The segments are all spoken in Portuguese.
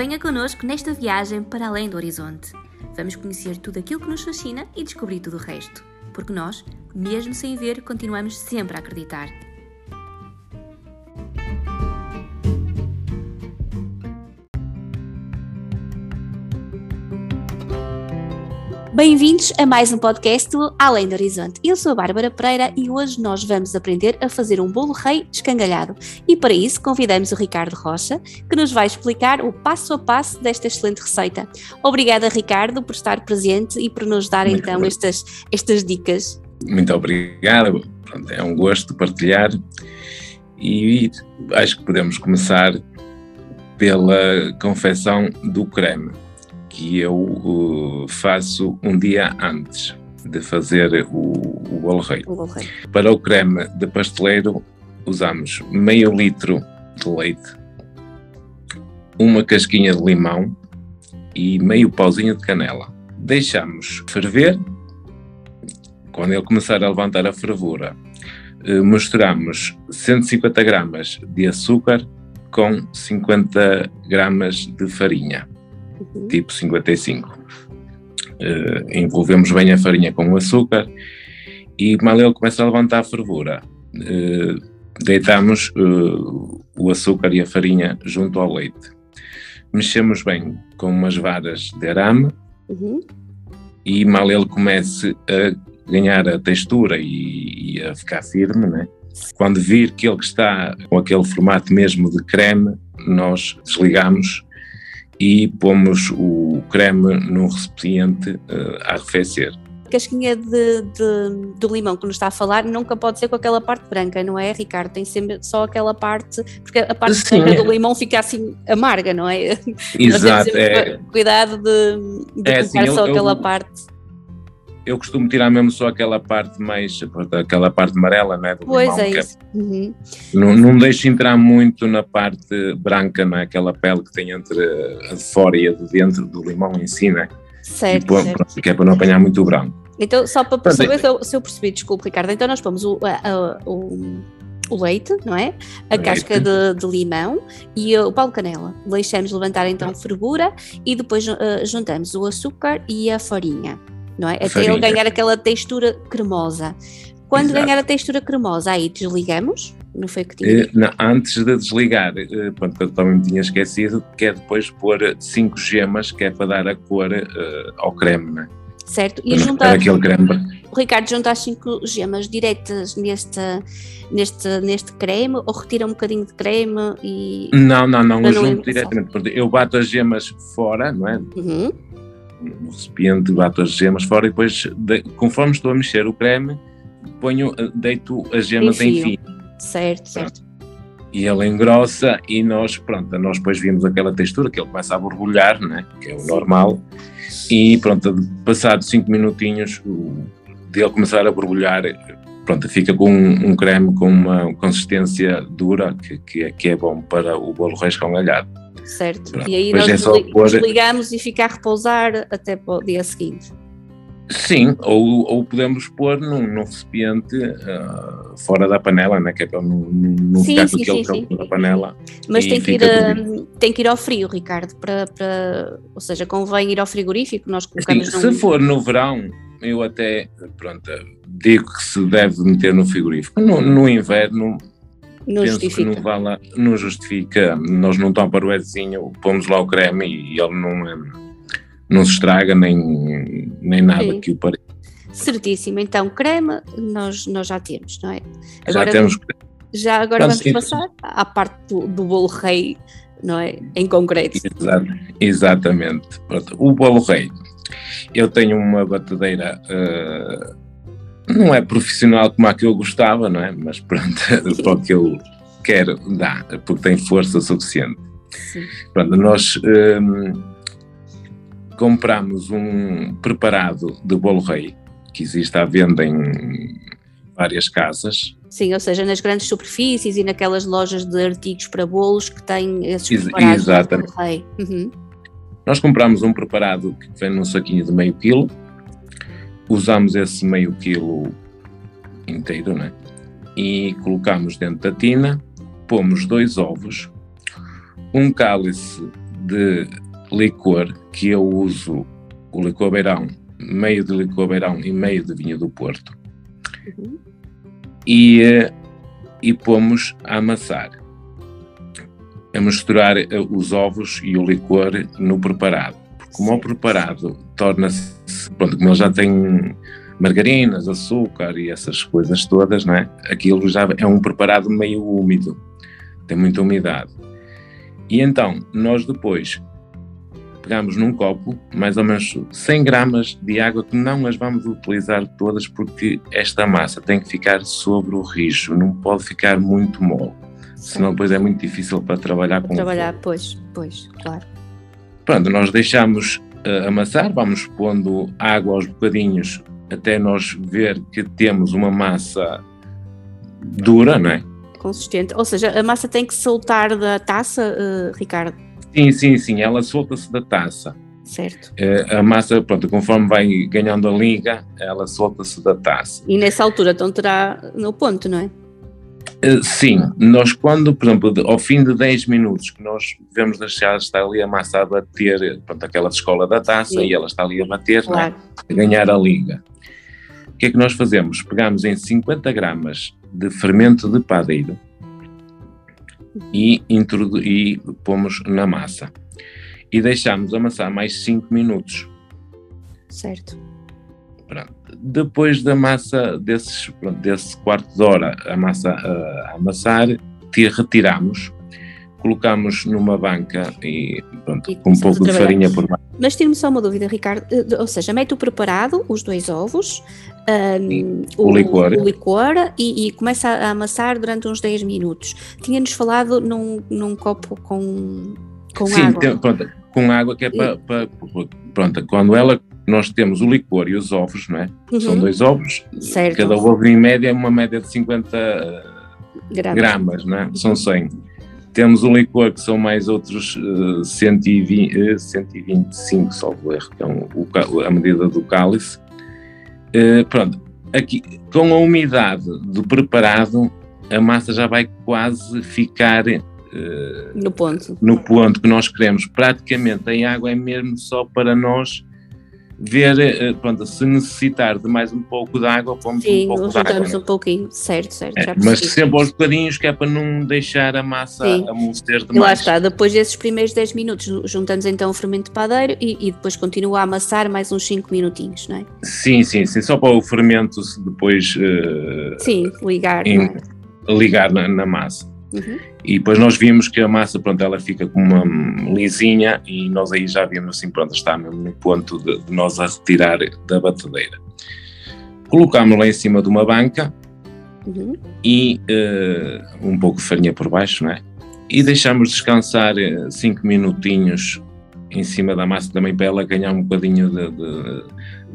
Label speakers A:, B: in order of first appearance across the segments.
A: Venha connosco nesta viagem para além do horizonte. Vamos conhecer tudo aquilo que nos fascina e descobrir tudo o resto. Porque nós, mesmo sem ver, continuamos sempre a acreditar. Bem-vindos a mais um podcast do Além do Horizonte. Eu sou a Bárbara Pereira e hoje nós vamos aprender a fazer um bolo rei escangalhado. E para isso convidamos o Ricardo Rocha, que nos vai explicar o passo a passo desta excelente receita. Obrigada, Ricardo, por estar presente e por nos dar Muito então estas, estas dicas.
B: Muito obrigado, é um gosto partilhar e acho que podemos começar pela confecção do creme que eu uh, faço um dia antes de fazer o, o bolo rei. O bolo rei. Para o creme de pasteleiro usamos meio litro de leite, uma casquinha de limão e meio pauzinho de canela. Deixamos ferver. Quando ele começar a levantar a fervura, uh, misturamos 150 gramas de açúcar com 50 gramas de farinha uhum. tipo 55. Uh, eh, envolvemos bem a farinha com o açúcar e mal ele começa a levantar a fervura, uh, deitamos uh, o açúcar e a farinha junto ao leite. Mexemos bem com umas varas de arame uhum. e mal ele comece a ganhar a textura e, e a ficar firme, né? quando vir que ele está com aquele formato mesmo de creme, nós desligamos e pomos o creme num recipiente uh, a arrefecer.
A: A casquinha de, de, do limão que nos está a falar nunca pode ser com aquela parte branca, não é, Ricardo? Tem sempre só aquela parte, porque a parte Sim. branca do limão fica assim amarga, não é?
B: Exato. É,
A: cuidado de, de é, colocar assim, só eu, aquela eu, parte
B: eu costumo tirar mesmo só aquela parte mais, aquela parte amarela, né? Do
A: pois
B: limão,
A: é, é isso. É, uhum.
B: não, não deixo entrar muito na parte branca, né? Aquela pele que tem entre a de fora e a de dentro do limão em si, né?
A: Certo,
B: e,
A: certo.
B: Que é para não apanhar muito branco.
A: Então, só para perceber se eu, se eu percebi, desculpe Ricardo, então nós pomos o, o, o leite, não é? A leite. casca de, de, limão e o pau de canela. Deixamos levantar então fervura e depois uh, juntamos o açúcar e a farinha não é? Até Farinha. ele ganhar aquela textura cremosa. Quando Exato. ganhar a textura cremosa, aí desligamos? Não foi que tinha?
B: Uh, não, antes de desligar, uh, pronto, eu também me tinha esquecido, que é depois pôr 5 gemas, que é para dar a cor uh, ao creme, não é?
A: Certo, e juntar. Aquele creme. O Ricardo junta as 5 gemas diretas neste, neste, neste creme ou retira um bocadinho de creme e.
B: Não, não, não, eu junto diretamente. Eu bato as gemas fora, não é? Uhum no recipiente, bato as gemas fora e depois, de, conforme estou a mexer o creme, ponho, eh, deito as gemas em fio.
A: Certo, certo.
B: E ele engrossa e nós, pronto, nós depois vimos aquela textura que ele começa a borbulhar, né? que é o normal, e pronto, passado 5 minutinhos de ele começar a borbulhar, pronto, fica com um, um creme com uma consistência dura que, que, é, que é bom para o bolo reis com alhado.
A: Certo. Pronto. E aí nós é pôr... desligamos e fica a repousar até para o dia seguinte.
B: Sim, ou, ou podemos pôr num, num recipiente uh, fora da panela, né, que é para não, não sim, ficar sim, com aquele calor da panela.
A: Mas tem que, ir, uh, tem que ir ao frio, Ricardo, para, para, ou seja, convém ir ao frigorífico, nós colocamos
B: sim, num... Se for no verão, eu até, pronto, digo que se deve meter no frigorífico. No, no inverno, não penso justifica. que não, vale, não justifica. Nós não estamos para o Edzinho, pomos lá o creme e ele não, é, não se estraga nem, nem nada Sim. que o pareça.
A: Certíssimo, então creme nós, nós já temos, não é?
B: Agora, já temos
A: Já agora vamos passar à parte do, do bolo rei, não é? Em concreto.
B: Exato, exatamente. Pronto. O bolo rei. Eu tenho uma batedeira uh, não é profissional como a que eu gostava, não é? Mas pronto, para o que eu quero dá, porque tem força suficiente. Sim. Pronto, nós um, compramos um preparado de bolo rei, que existe à venda em várias casas.
A: Sim, ou seja, nas grandes superfícies e naquelas lojas de artigos para bolos que têm esses preparados Exatamente. de bolo rei. Uhum.
B: Nós compramos um preparado que vem num saquinho de meio quilo, usamos esse meio quilo inteiro, né? E colocamos dentro da tina, pomos dois ovos, um cálice de licor que eu uso o licor beirão, meio de licor beirão e meio de vinho do Porto. Uhum. E, eh, e pomos a amassar. A misturar eh, os ovos e o licor no preparado. Como o preparado torna-se, pronto, como ele já tem margarinas, açúcar e essas coisas todas, não é? Aquilo já é um preparado meio úmido, tem muita umidade. E então, nós depois pegamos num copo mais ou menos 100 gramas de água que não as vamos utilizar todas porque esta massa tem que ficar sobre o rijo, não pode ficar muito mole, senão depois é muito difícil para trabalhar com
A: Trabalhar, pois, pois, claro.
B: Pronto, nós deixamos uh, amassar, vamos pondo água aos bocadinhos até nós ver que temos uma massa dura, não é?
A: Consistente. Ou seja, a massa tem que soltar da taça, uh, Ricardo?
B: Sim, sim, sim. Ela solta-se da taça.
A: Certo.
B: Uh, a massa, pronto, conforme vai ganhando a liga, ela solta-se da taça.
A: E nessa altura, então terá no ponto, não é?
B: Uh, sim, nós quando, por exemplo, ao fim de 10 minutos que nós vemos deixar está ali a massa a bater, pronto, aquela escola da taça sim. e ela está ali a bater, claro. é? a ganhar a liga que é que nós fazemos? Pegamos em 50 gramas de fermento de padeiro e, e pomos na massa. E deixamos amassar mais 5 minutos.
A: Certo.
B: Pronto. Depois da massa, desses, pronto, desse quarto de hora, a massa a amassar, retiramos colocamos numa banca e, pronto, e com um pouco de farinha por baixo.
A: Mas tiro-me só uma dúvida, Ricardo, eh, ou seja, mete o preparado, os dois ovos, um, o, o, licor, o licor e, e, começa a amassar durante uns 10 minutos. Tinha-nos falado num, num copo com, com
B: Sim,
A: água.
B: Tem, pronto, com água que é para, para, pronto, quando ela, nós temos o licor e os ovos, não é? Uhum. São dois ovos,
A: certo.
B: cada ovo em média é uma média de 50 gramas, gramas não é? São 100 temos o licor que são mais outros uh, 120, uh, 125, salvo erro, que é um, o, a medida do cálice. Uh, pronto, aqui com a umidade do preparado, a massa já vai quase ficar uh,
A: no ponto.
B: No ponto que nós queremos. Praticamente a água é mesmo só para nós ver, eh, pronto, se necessitar de mais um pouco de água, pomos
A: Sim,
B: um pouco
A: de água.
B: Sim,
A: um pouquinho, certo, certo.
B: É, mas sempre aos bocadinhos, que é para não deixar a massa Sim. amolecer demais.
A: E lá está, depois desses primeiros 10 minutos, juntamos então o fermento de padeiro e, e, depois continua a amassar mais uns 5 minutinhos, não é?
B: Sim, sim, sim, só para o fermento depois... Uh,
A: sim, ligar.
B: Em, é? Ligar na, na massa.
A: Uhum.
B: E depois nós vimos que a massa, pronto, ela fica com uma lisinha e nós aí já vimos assim, pronto, está mesmo no ponto de, de nós a retirar da batedeira. Colocámos-la em cima de uma banca
A: uhum.
B: e uh, um pouco de farinha por baixo, não é? E deixamos descansar 5 uh, minutinhos em cima da massa também para ela ganhar um bocadinho de, de,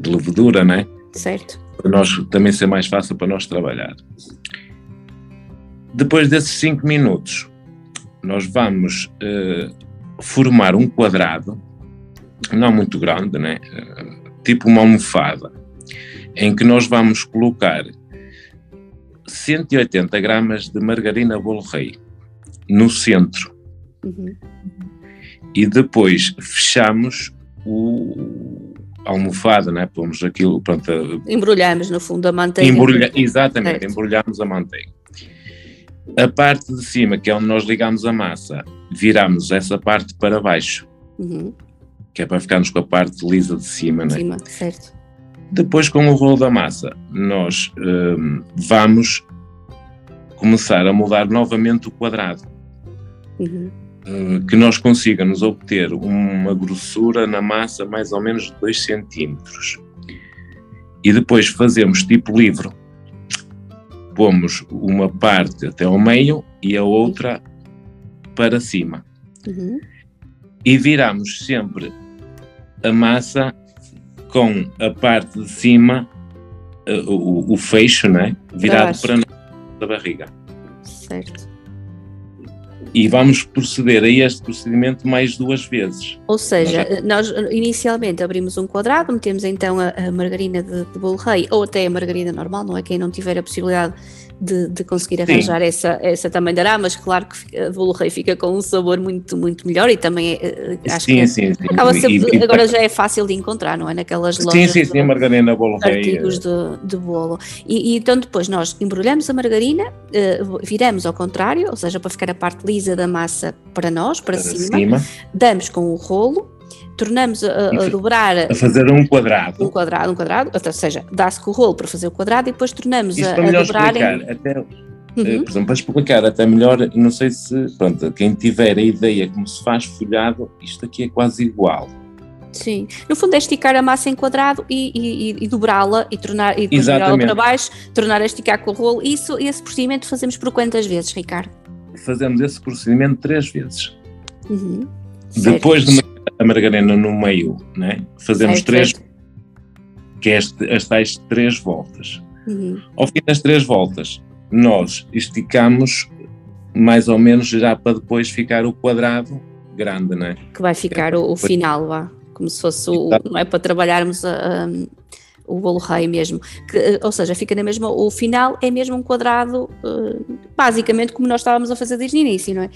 B: de levedura, não é?
A: Certo.
B: Para nós também ser mais fácil para nós trabalhar. Depois desses 5 minutos, nós vamos uh, formar um quadrado, não muito grande, né? Uh, tipo uma almofada, em que nós vamos colocar 180 gramas de margarina bolo rei no centro.
A: Uhum.
B: E depois fechamos o, a almofada, né? Pomos aquilo, pronto.
A: Embrulhamos no fundo a manteiga.
B: Embrulha, exatamente, certo. embrulhamos a manteiga. A parte de cima, que é onde nós ligamos a massa, viramos essa parte para baixo,
A: uhum.
B: que é para ficarmos com a parte lisa de cima,
A: né?
B: cima
A: certo.
B: Depois, com o rolo da massa, nós um, vamos começar a mudar novamente o quadrado.
A: Uhum.
B: Uh, que nós consigamos obter uma grossura na massa mais ou menos de 2 centímetros. E depois fazemos tipo livro pomos uma parte até ao meio e a outra para cima.
A: Uhum.
B: E viramos sempre a massa com a parte de cima, uh, o, o, fecho, né? virado para, para a barriga.
A: Certo.
B: E vamos proceder a este procedimento mais duas vezes.
A: Ou seja, nós, nós inicialmente abrimos um quadrado, metemos então a, a margarina de, de bolo rei, ou até a margarina normal, não é? Quem não tiver a possibilidade de, de conseguir arranjar essa, essa também dará, mas claro que a bolo rei fica com um sabor muito, muito melhor e também é, acho sim, que sim, sim. Acaba sempre, e, agora já é fácil de encontrar, não é? Naquelas lojas.
B: Sim, sim, sim, a margarina bolo
A: rei. Artigos de, de bolo. E, e, então depois nós embrulhamos a margarina, viramos ao contrário, ou seja, para ficar a parte lisa da massa para nós, para, para cima, cima, damos com o rolo tornamos a, a, dobrar.
B: A fazer um quadrado.
A: Um quadrado, um quadrado, ou seja, dá-se com o rolo para fazer o quadrado e depois tornamos a, a dobrar.
B: Explicar, em... até, Uhum. Eh, por exemplo, para explicar até melhor, não sei se, pronto, quem tiver a ideia como se faz folhado, isto aqui é quase igual.
A: Sim, no fundo é esticar a massa em quadrado e, e, e dobrá-la e tornar e virá-la para baixo, tornar a esticar com o rolo. Isso, esse procedimento fazemos por quantas vezes, Ricardo?
B: Fazemos esse procedimento três vezes. Uhum. Depois de a margarina no meio, né? fazemos certo, três, que é este, as tais três voltas. Uhum. Ao fim das três voltas, nós esticamos mais ou menos já para depois ficar o quadrado grande, né?
A: Que vai ficar é, o, o final, vá, como se fosse o, não é para trabalharmos a, a, o bolo rei mesmo, que, ou seja, fica na mesma, o final é mesmo um quadrado, basicamente como nós estávamos a fazer desde o início, não é?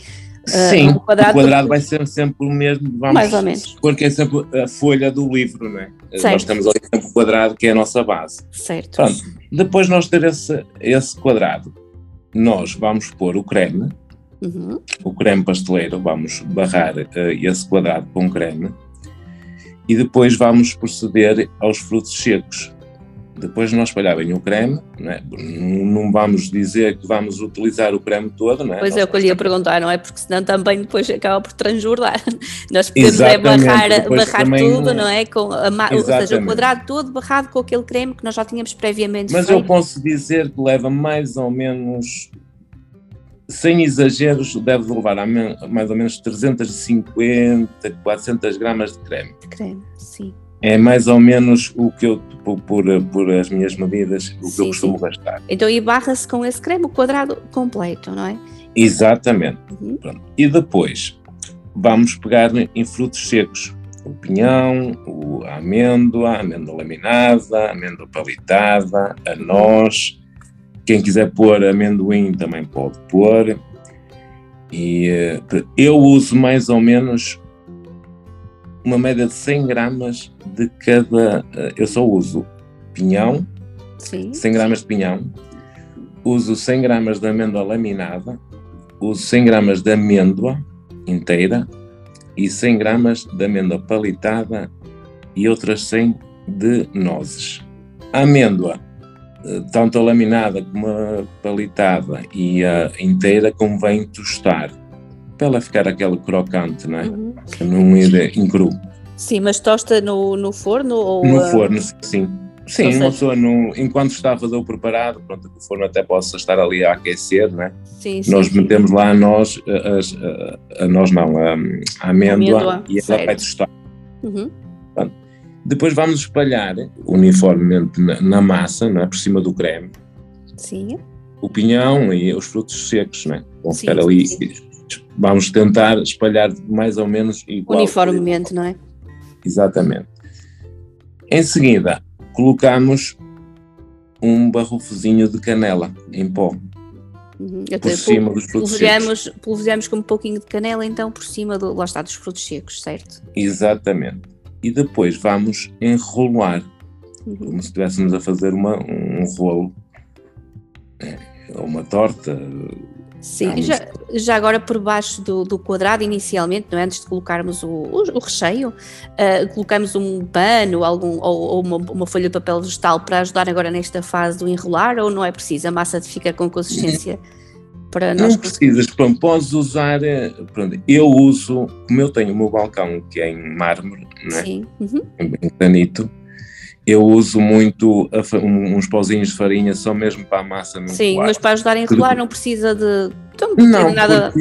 B: Sim, uh, o quadrado, o quadrado vai ser sempre o mesmo, vamos,
A: mais ou menos.
B: Porque é sempre a folha do livro, não é? Certo. Nós temos ali sempre o quadrado que é a nossa base.
A: Certo.
B: Pronto, depois nós ter esse, esse quadrado, nós vamos pôr o creme, uhum. o creme pasteleiro, vamos barrar uh, esse quadrado com creme e depois vamos proceder aos frutos secos. Depois de nós espalhar bem o creme, não, é? não, vamos dizer que vamos utilizar o creme todo, não é?
A: Pois é, o que eu lhe ia perguntar, não é? Porque senão também depois acaba por transbordar. Nós podemos é barrar, barrar tudo, não é? Com a, ou seja, o quadrado todo barrado com aquele creme que nós já tínhamos previamente
B: Mas
A: feito.
B: eu posso dizer que leva mais ou menos sem exageros, deve levar a mais ou menos 350, 400 gramas de creme.
A: De creme, sim
B: é mais ou menos o que eu, por, por, por as minhas medidas, o sim, que eu costumo sim. gastar.
A: Então, e barra-se com esse creme o quadrado completo, não é?
B: Exatamente. Uhum. E depois, vamos pegar em frutos secos. O pinhão, a amêndoa, a amêndoa laminada, a amêndoa palitada, a noz. Quem quiser pôr amendoim também pode pôr. E eh, eu uso mais ou menos uma média de 100 gramas de cada. Eh, eu só uso pinhão, Sim. 100 gramas de pinhão, uso 100 gramas de amêndoa laminada, uso 100 gramas de amêndoa inteira e 100 gramas de amêndoa palitada e outras 100 de nozes. A amêndoa, eh, tanto a laminada como a palitada e a inteira, convém tostar para ela ficar aquele crocante, não é? Uhum. Não ir em cru.
A: Sim, mas tosta no, no forno? Ou,
B: no uh... forno, sim. Sim, uma pessoa, no, enquanto está a fazer o preparado, pronto, o forno até possa estar ali a aquecer, não é?
A: Sim, sim,
B: Nós sim. metemos lá a nós, a, a, a nós não, a, a amêndoa, amêndoa, e ela vai tostar. Uhum. Depois vamos espalhar uniformemente na, na, massa, não é? por cima do creme.
A: Sim.
B: O pinhão e os frutos secos, não é? Vão sim, ficar ali vamos tentar espalhar mais ou menos igual.
A: Uniformemente, não é?
B: Exatamente. Em seguida, colocamos um barrofozinho de canela em pó. Uhum. Por cima dos frutos
A: polvilhamos, secos. Polvilhamos com um pouquinho de canela, então, por cima do, lá está, dos frutos secos, certo?
B: Exatamente. E depois vamos enrolar, uhum. como se estivéssemos a fazer uma, um rolo, é, uma torta,
A: Sim, já, já agora por baixo do, do quadrado, inicialmente, não é? antes de colocarmos o, o, o recheio, uh, colocamos um pano algum, ou, ou uma, uma, folha de papel vegetal para ajudar agora nesta fase do enrolar, ou não é preciso? A massa fica com consistência para
B: nós. Não precisas, pronto, podes usar. Eh, pronto, eu uso, como eu tenho o meu balcão que é em mármore, não é? Sim. Uhum. em granito, eu uso muito a, uns pauzinhos de farinha só mesmo para a massa.
A: Sim, mas para ajudar a enrolar não precisa de.
B: Então, não, nada.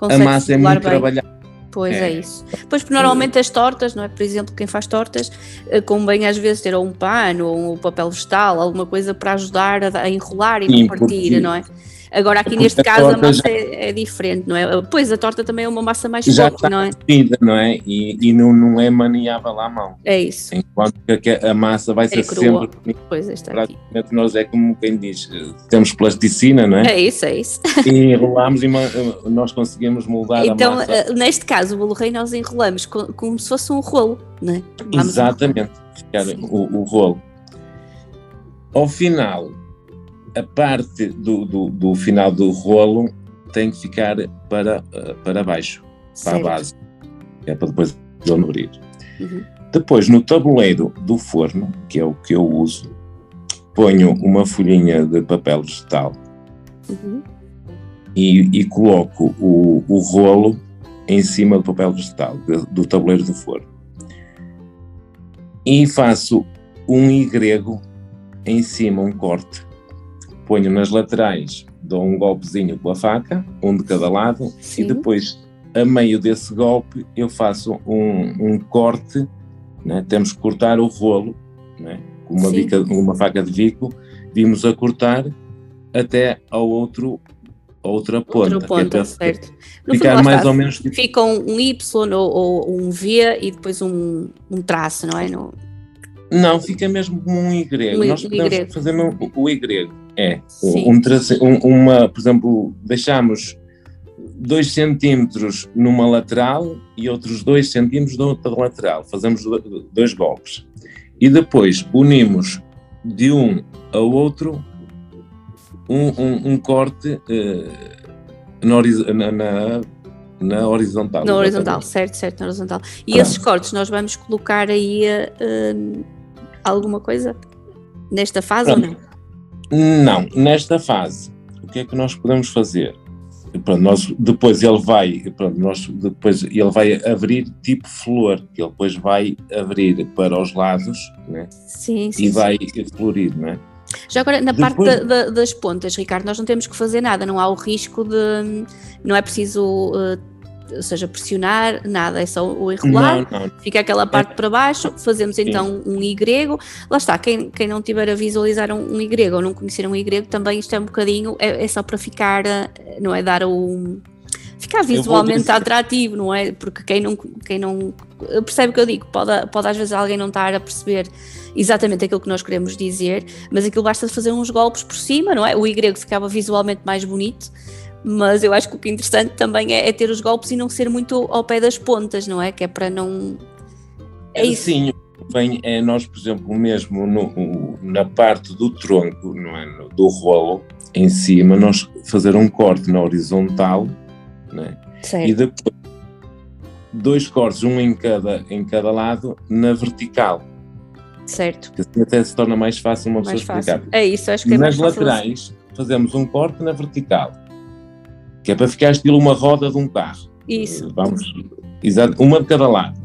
B: A massa é muito trabalhada.
A: Pois é. é. isso. Pois normalmente as tortas, não é? Por exemplo, quem faz tortas, eh, convém às vezes ter ou um pano ou um papel vegetal, alguma coisa para ajudar a, enrolar e Sim, partir, não é? Agora aqui neste caso a massa já... é, é, diferente, não é? Pois a torta também é uma massa mais já forte, não é?
B: Comida, não é? E, e não, não é maniável à mão.
A: É isso.
B: Enquanto que a massa vai é ser crua. sempre.
A: Pois está Praticamente
B: aqui. nós é como quem diz, temos plasticina, não é?
A: É isso, é isso.
B: E enrolamos e nós conseguimos moldar
A: então,
B: a massa.
A: Então, neste caso, o bolo rei nós enrolamos como se fosse um rolo, não é?
B: Vamos Exatamente, o, o rolo. Ao final, a parte do, do, do, final do rolo tem que ficar para, para baixo, certo. para a base, é para depois ele abrir. Uhum. Depois, no tabuleiro do forno, que é o que eu uso, ponho uma folhinha de papel vegetal uhum. e, e, coloco o, o rolo em cima do papel vegetal, de, do tabuleiro do forno. E faço um Y em cima um corte, ponho nas laterais, dou um golpezinho com a faca, um de cada lado, Sim. e depois, a meio desse golpe, eu faço um, um corte, né? temos que cortar o rolo, né? com uma, bica, uma faca de bico, vimos a cortar até ao outro outra ponta. Outra
A: ponta, é certo.
B: ficar mais está, ou menos...
A: Fica um Y ou, ou, um V e depois um, um traço, não é? No...
B: Não, fica mesmo como um Y. Um, Nós podemos y. fazer o, o Y. É. Um, um, uma, por exemplo, deixamos 2 centímetros numa lateral e outros 2 centímetros da outra lateral. Fazemos dois golpes. E depois unimos de um ao outro um, um, um corte uh, na, na, na, horizontal.
A: Na horizontal, certo, certo, na horizontal. E Pronto. esses cortes nós vamos colocar aí uh, alguma coisa nesta fase Pronto. ou
B: não? Não, nesta fase, o que é que nós podemos fazer? Pronto, nós, depois ele vai, pronto, nós, depois ele vai abrir tipo flor, que ele depois vai abrir para os lados, né?
A: Sim, sim.
B: E vai florir, não é?
A: Já agora, na Depois... parte da, da, das pontas, Ricardo, nós não temos que fazer nada, não há o risco de. Não é preciso. Uh, ou seja, pressionar, nada, é só o enrolar, não, não. fica aquela parte é. para baixo, fazemos então um Y. Lá está, quem, quem não tiver a visualizar um, um Y ou não conhecer um Y, também isto é um bocadinho, é, é só para ficar, eh, não é dar o ficar visualmente atrativo, não é? Porque quem não, quem não percebe o que eu digo, pode, pode às vezes alguém não estar a perceber exatamente aquilo que nós queremos dizer, mas aquilo basta fazer uns golpes por cima, não é? O Y ficava visualmente mais bonito, mas eu acho que o que é interessante também é, é ter os golpes e não ser muito ao pé das pontas, não é? Que é para não.
B: É isso. Sim, bem, é nós, por exemplo, mesmo no, na parte do tronco, não é? do rolo, em cima, nós fazer um corte na horizontal, né? e depois dois cortes, um em cada, em cada lado, na vertical.
A: Certo.
B: Que assim até se torna mais fácil uma mais pessoa fácil. explicar.
A: É isso, acho que é
B: Nas laterais, assim. fazemos um corte na vertical, que é para ficar estilo uma roda de um carro.
A: Isso.
B: Vamos, exato, uma de cada lado.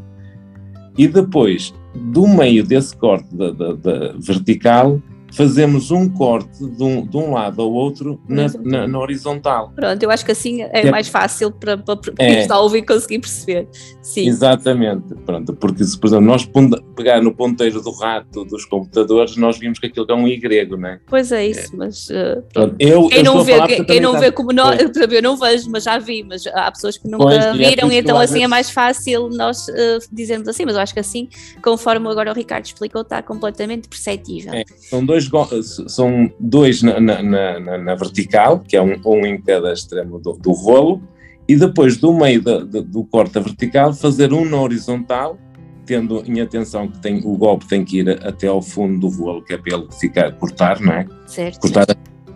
B: E depois, do meio desse corte da, da, da vertical, fazemos um corte de um, de um lado ao outro na, na, na, horizontal.
A: Pronto, eu acho que assim é, é mais fácil para, para quem é. está a ouvir conseguir perceber. Sim.
B: Exatamente, pronto, porque se, por exemplo, nós pegar no ponteiro do rato dos computadores, nós vimos que aquilo é um Y, não é?
A: Pois é isso, mas uh, pronto. Eu, quem eu não vê, quem, quem não vê como nós, eu não vejo, mas já vi, mas há pessoas que nunca pois, é viram e, então assim vezes... é mais fácil nós uh, dizermos assim, mas eu acho que assim, conforme agora o Ricardo explicou, está completamente perceptível.
B: É, são dois dois, são dois na, na, na, na, vertical, que é um, um em cada extremo do, do rolo, e depois do meio da, do corte vertical fazer um na horizontal, tendo em atenção que tem, o golpe tem que ir até ao fundo do rolo, que é para ele ficar, cortar, não é?
A: Certo.
B: Cortar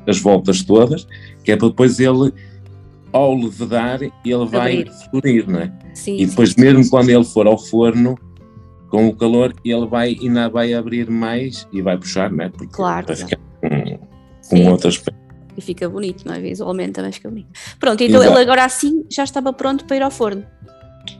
B: as voltas todas, que é para depois ele, ao levedar, ele vai Abrir. florir, não é?
A: Sim,
B: e depois,
A: sim,
B: mesmo sim. quando ele for ao forno, com o calor ele vai ainda vai abrir mais e vai puxar, né? Porque
A: claro,
B: vai ficar com, com outro aspecto.
A: E fica bonito, não é? Visualmente também fica bonito. Pronto, então Exato. ele agora assim já estava pronto para ir ao forno.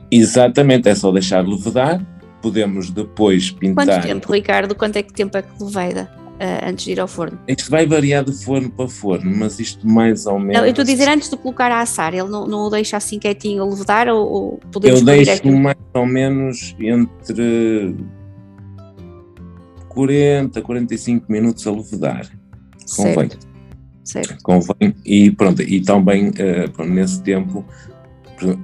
B: Exatamente, é só deixar levedar. Podemos depois pintar.
A: Quanto tempo, Ricardo? Quanto é que tempo é que leveda? Uh, antes de ir ao forno?
B: Isto vai variar de forno para forno, mas isto mais ou menos.
A: Não, eu estou a dizer antes de colocar a assar, ele não, não o deixa assim quietinho a levedar ou, ou podemos
B: Eu deixo direto? mais ou menos entre 40 a 45 minutos a levedar. Convém.
A: certo.
B: Convém, e pronto, e também uh, nesse tempo,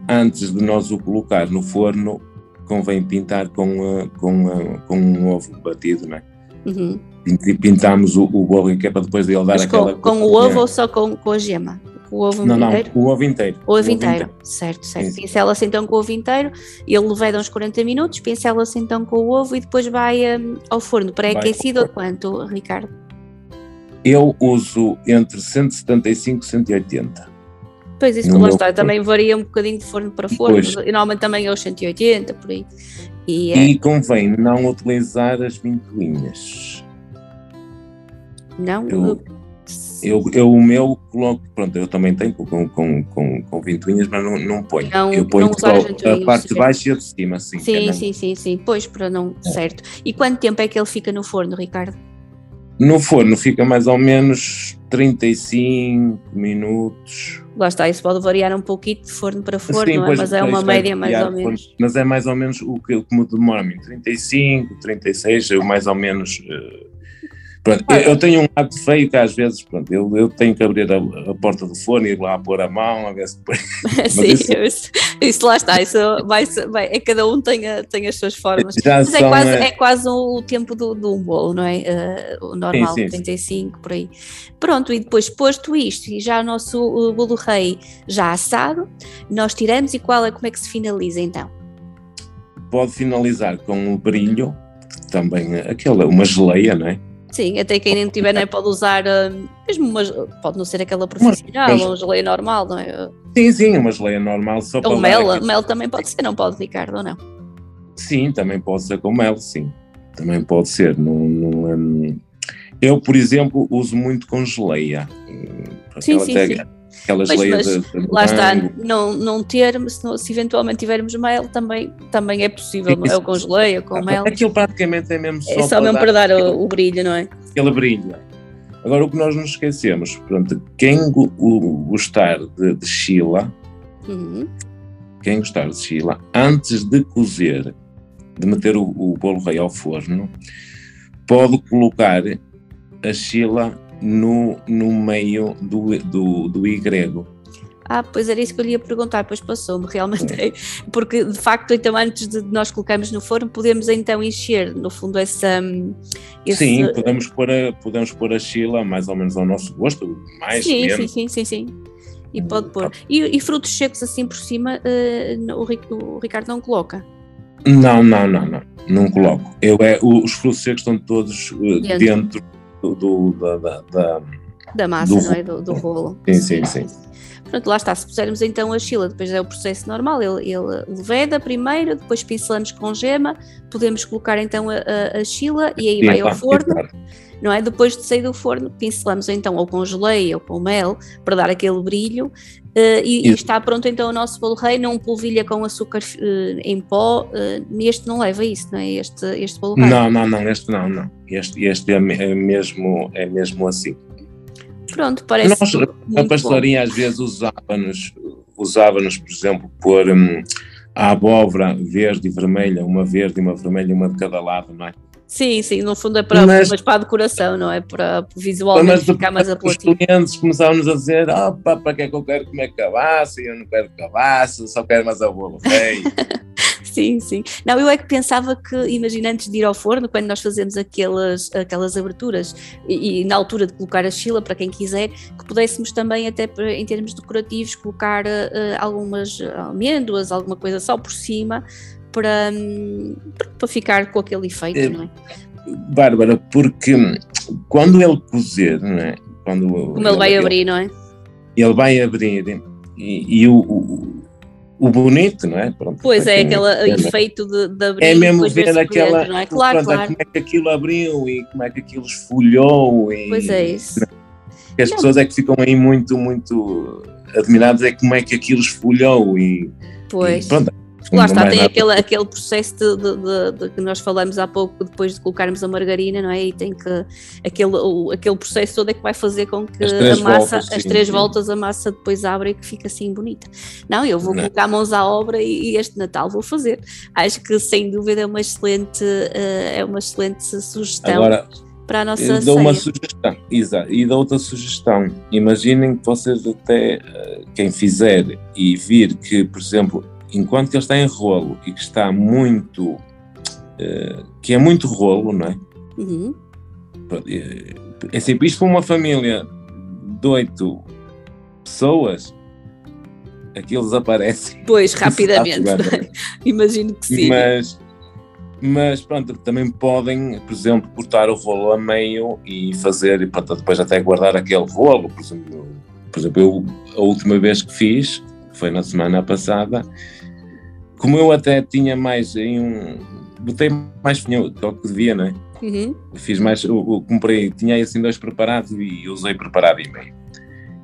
B: antes de nós o colocar no forno, convém pintar com, uh, com, uh, com um ovo batido, não é? Uhum. Pintamos o, o bolo que é para depois ele dar
A: Mas
B: aquela.
A: Com, com o ovo ou só com, com a gema? o ovo
B: não,
A: inteiro?
B: Não, o ovo inteiro.
A: O ovo, inteiro. inteiro. certo, certo. Pincela-se então com o ovo inteiro, ele leveda uns 40 minutos, pincela-se então com o ovo e depois vai um, ao forno pré-aquecido a quanto, Ricardo?
B: Eu uso entre 175 e 180.
A: Pois, isso que lá está, também varia um bocadinho de forno para forno, pois. e normalmente também é os 180, por aí.
B: E, é... e convém não utilizar as ventoinhas.
A: Não? Eu,
B: eu, eu, o meu coloco, pronto, eu também tenho com, com, com, com ventoinhas, mas não, não ponho. Não, eu ponho só a parte de baixo e a de cima, assim.
A: Sim, é sim, sim, sim, pois, para não, é. certo. E quanto tempo é que ele fica no forno, Ricardo?
B: No forno fica mais ou menos 35 minutos.
A: Lá está, isso pode variar um pouquinho de forno para forno, Sim, é? mas é uma média mais ou menos. Forno,
B: mas é mais ou menos o que, o que me demora a mim, 35, 36, eu mais ou menos uh, Pronto, eu, eu, tenho um hábito feio que às vezes pronto, eu, eu tenho que abrir a, a porta do fone e ir lá pôr a mão, a ver se depois.
A: Sim, isso... Isso, isso, lá está, isso vai, vai, é cada um tem, a, tem as suas formas. Já Mas é quase, é... é quase o tempo do, do bolo, não é? Uh, o normal, sim, sim, 35 sim. por aí. Pronto, e depois posto isto e já o nosso bolo rei já assado, nós tiramos e qual é, como é que se finaliza então?
B: Pode finalizar com o brilho, também aquela, uma geleia, não é?
A: Sim, até quem nem tiver nem pode usar, uh, mesmo pode não ser aquela profissional, mas, uma geleia normal, não é?
B: Sim, sim, uma geleia normal só
A: ou mel, aqui. mel também pode ser, não pode, Ricardo, ou não?
B: Sim, também pode ser com mel, sim. Também pode ser. Não, não, um, eu, por exemplo, uso muito com geleia.
A: Sim, sim, sim aquela geleia mas, de, de Lá está, não, não ter, se, se, eventualmente tivermos mel, também, também é possível, não é? Ou com geleia, com mel.
B: Aquilo praticamente é mesmo
A: só. É só mesmo para dar, o, o, brilho, não é?
B: Aquele brilho. Agora, o que nós nos esquecemos, pronto, quem gostar de, de Sheila, uhum. quem gostar de Sheila, antes de cozer, de meter o, o bolo rei ao forno, pode colocar a Sheila no, no meio do, do, do grego.
A: Ah, pois era isso que eu lhe ia perguntar, pois passou-me realmente, é. porque de facto então antes de nós colocarmos no forno podemos então encher no fundo essa...
B: Esse... Sim, podemos pôr, a, podemos pôr a chila mais ou menos ao nosso gosto, mais
A: sim. Sim, sim, sim, sim, e pode pôr. E, e frutos secos assim por cima uh, o, o Ricardo não coloca?
B: Não, não, não, não, não coloco. Eu, é, os frutos secos estão todos uh, dentro. dentro do, do da, da, da,
A: da, massa, do, não é? Do, do rolo.
B: Sim, sim, sim.
A: Pronto, lá está. Se pusermos então a chila, depois é o processo normal, ele, ele leveda primeiro, depois pincelamos com gema, podemos colocar então a, a, a chila e aí sim, vai ao forno. Não é? Depois de sair do forno, pincelamos então ou com geleia ou com mel para dar aquele brilho uh, e, e, está pronto então o nosso bolo rei, não polvilha com açúcar uh, em pó, uh, neste não leva isso, não é? Este, este bolo rei.
B: Não, não, não, este não, não. Este, este é, é mesmo, é mesmo assim.
A: Pronto, parece. Nós,
B: a pastelaria às vezes usava-nos, usava-nos, por exemplo, pôr hum, a abóbora verde e vermelha, uma verde e uma vermelha, uma de cada lado, não é?
A: Sim, sim, no fundo é para, mas, mas para a decoração, não é? Para visualmente mas ficar mais apelativo.
B: Os clientes começavam-nos a dizer: pá, para que é que eu quero comer cabaça? Eu não quero cabaça, só quero mais a bolo rei.
A: sim, sim. Não, eu é que pensava que, imagina, antes de ir ao forno, quando nós fazemos aquelas, aquelas aberturas e, e na altura de colocar a chila, para quem quiser, que pudéssemos também, até em termos decorativos, colocar uh, algumas amêndoas, alguma coisa só por cima, para, hum, para ficar com aquele efeito, é, não é?
B: Bárbara, porque quando ele cozer, não é? Quando
A: Como ele, ele vai abrir, não é?
B: Ele vai abrir e, e o, o o bonito, não é?
A: Pronto, pois é, aquele é, efeito de, de abrir.
B: É mesmo ver aquela. Não é? Claro, pronto, claro. Como é que aquilo abriu e como é que aquilo esfolhou. E,
A: pois é isso.
B: as não. pessoas é que ficam aí muito, muito admiradas, é como é que aquilo esfolhou e.
A: Pois. E, pronto, Lá está, tem aquele, aquele processo de, de, de, que nós falamos há pouco, depois de colocarmos a margarina, não é? E tem que. Aquele, o, aquele processo todo é que vai fazer com que a massa, voltas, as sim, três sim. voltas, a massa depois abre e que fica assim bonita. Não, eu vou não. colocar mãos à obra e, e, este Natal vou fazer. Acho que sem dúvida é uma excelente, uh, é uma excelente sugestão.
B: Agora,
A: para a nossa
B: dou uma sugestão, exato, e dou outra sugestão. Imaginem que vocês até, eh, quem fizer e vir que, por exemplo, enquanto que ele está em rolo e que está muito, uh, que é muito rolo, não é?
A: Uhum.
B: É sempre isto para uma família de oito pessoas, aquilo desaparece.
A: Pois, rapidamente. Imagino que sim.
B: Mas, mas pronto, também podem, por exemplo, cortar o rolo a meio e fazer, e pronto, depois até guardar aquele rolo. Por exemplo, por exemplo eu, a última vez que fiz, foi na semana passada, como eu até tinha mais em um. Botei mais do que devia, não é?
A: Uhum.
B: Fiz mais, eu, eu, comprei, tinha assim dois preparados e usei preparado e meio.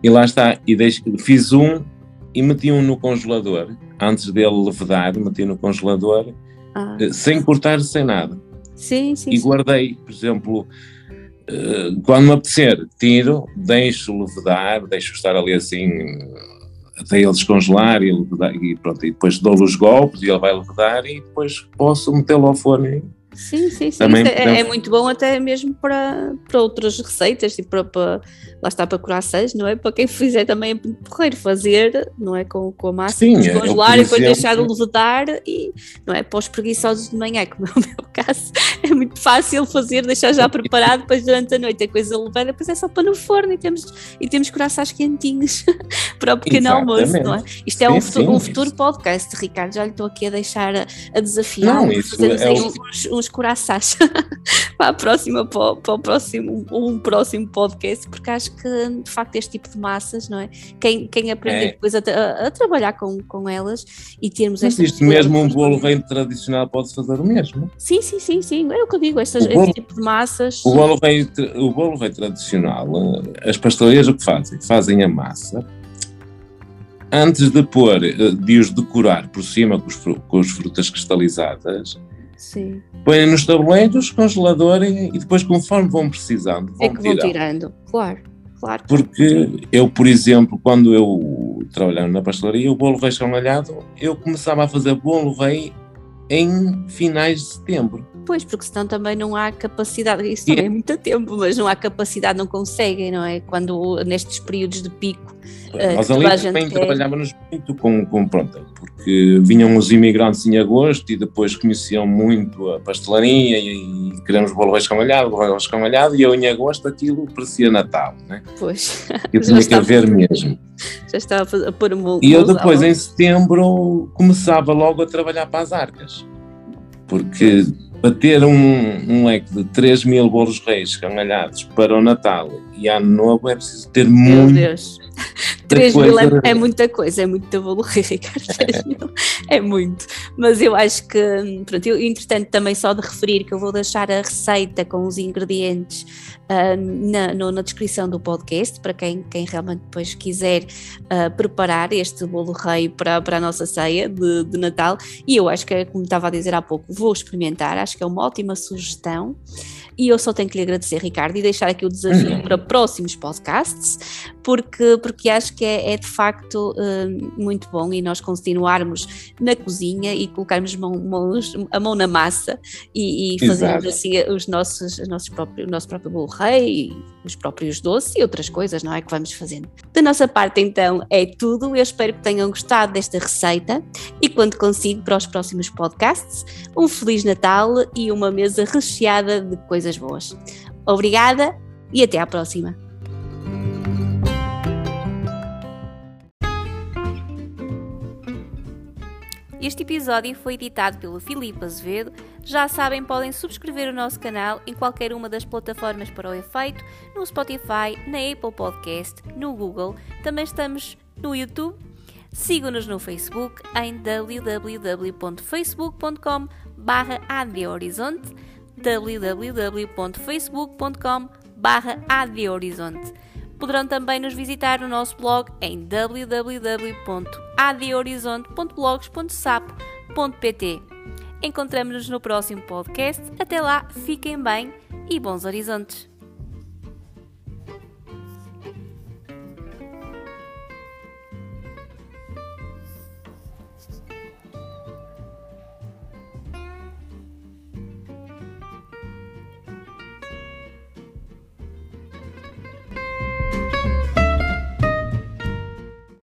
B: E lá está, e deixo, fiz um e meti um no congelador, antes dele levedar, meti no congelador ah. Eh, sem cortar, sem nada.
A: Sim, sim.
B: E
A: sim.
B: guardei, por exemplo, eh, quando me apetecer, tiro, deixo levedar, deixo estar ali assim até ele descongelar e, e, pronto, e depois dou-lhe os golpes e ele vai levedar e depois posso metê-lo ao forno
A: Sim, sim, sim. Também, é, é, muito bom até mesmo para, para outras receitas, tipo para, para, lá está para corações, não é? Para quem fizer também é porreiro fazer, não é? Com, com a massa, sim, é, descongelar e depois deixar de levedar e não é? Para os preguiçosos de manhã, como é o meu caso, é muito fácil fazer, deixar já preparado, depois durante a noite a coisa levada, depois é só para no forno e temos, e temos corações quentinhos para o pequeno Exatamente. almoço, não é? Isto é sim, um, futuro, um futuro podcast, Ricardo, já lhe estou aqui a deixar a, a desafiar,
B: não, isso é
A: uns, uns corações para a próxima, para, para o próximo, um próximo podcast, porque acho que de facto este tipo de massas, não é? Quem, quem aprender é. depois a, a, a, trabalhar com, com elas e termos
B: esta. Isto mesmo um bolo reino tradicional pode fazer o mesmo.
A: Sim, sim, sim, sim. É o que eu digo, estas, bolo, este tipo de massas.
B: O bolo rei, o bolo rei tradicional, eh, as pastelarias o que fazem? Fazem a massa. Antes de pôr, eh, de os decorar por cima com, os, com as frutas cristalizadas,
A: Sim.
B: Põem nos tabuleiros, congelador e, e, depois, conforme vão precisando, vão,
A: é que vão tirando. Claro, claro.
B: Porque eu, por exemplo, quando eu trabalhava na pastelaria, o bolo rei escamalhado, eu começava a fazer bolo rei em finais de setembro.
A: Pois, porque senão também não há capacidade, isso também é muito tempo, mas não há capacidade, não conseguem, não é? Quando nestes períodos de pico.
B: Uh, Nós ali também trabalhávamos muito com, com, pronto, porque vinham os imigrantes em agosto e depois conheciam muito a pastelaria e, e queremos bolo escamalhado, bolo escamalhado, e eu em agosto aquilo parecia Natal, né?
A: Pois.
B: Eu tinha que haver mesmo.
A: Já estava a pôr um
B: E eu depois, em setembro, começava logo a trabalhar para as arcas, porque para ter um, um leque de 3 mil bolos reis escamalhados para o Natal e Ano Novo é preciso ter Meu muito.
A: Deus. 3 mil é, é, muita coisa, é muito bolo rei, Ricardo. 3 mil é muito. Mas eu acho que, pronto, eu, entretanto, também só de referir que eu vou deixar a receita com os ingredientes uh, na, no, na descrição do podcast, para quem, quem realmente depois quiser uh, preparar este bolo rei para, para a nossa ceia de, de Natal. E eu acho que, como estava a dizer há pouco, vou experimentar, acho que é uma ótima sugestão. E eu só tenho que lhe agradecer, Ricardo, e deixar aqui o desafio uhum. para próximos podcasts, porque, porque acho que é, é de facto uh, muito bom e nós continuarmos na cozinha e colocarmos mão, mãos, a mão na massa e, e fazermos assim os nossos, os nossos próprios, o nosso próprio bolo rei, os próprios doces e outras coisas, não é? Que vamos fazendo. Da nossa parte, então, é tudo. Eu espero que tenham gostado desta receita e quando consigo para os próximos podcasts, um Feliz Natal e uma mesa recheada de coisas boas. Obrigada e até à próxima. Este episódio foi editado pelo Filipe Azevedo. Já sabem, podem subscrever o nosso canal em qualquer uma das plataformas para o efeito, no Spotify, na Apple Podcast, no Google. Também estamos no YouTube. Sigam-nos no Facebook em www.facebook.com barra www.facebook.com barra Poderão também nos visitar no nosso blog em www.adhorizonte.blogs.sapo.pt. Encontramos-nos no próximo podcast. Até lá, fiquem bem e bons horizontes!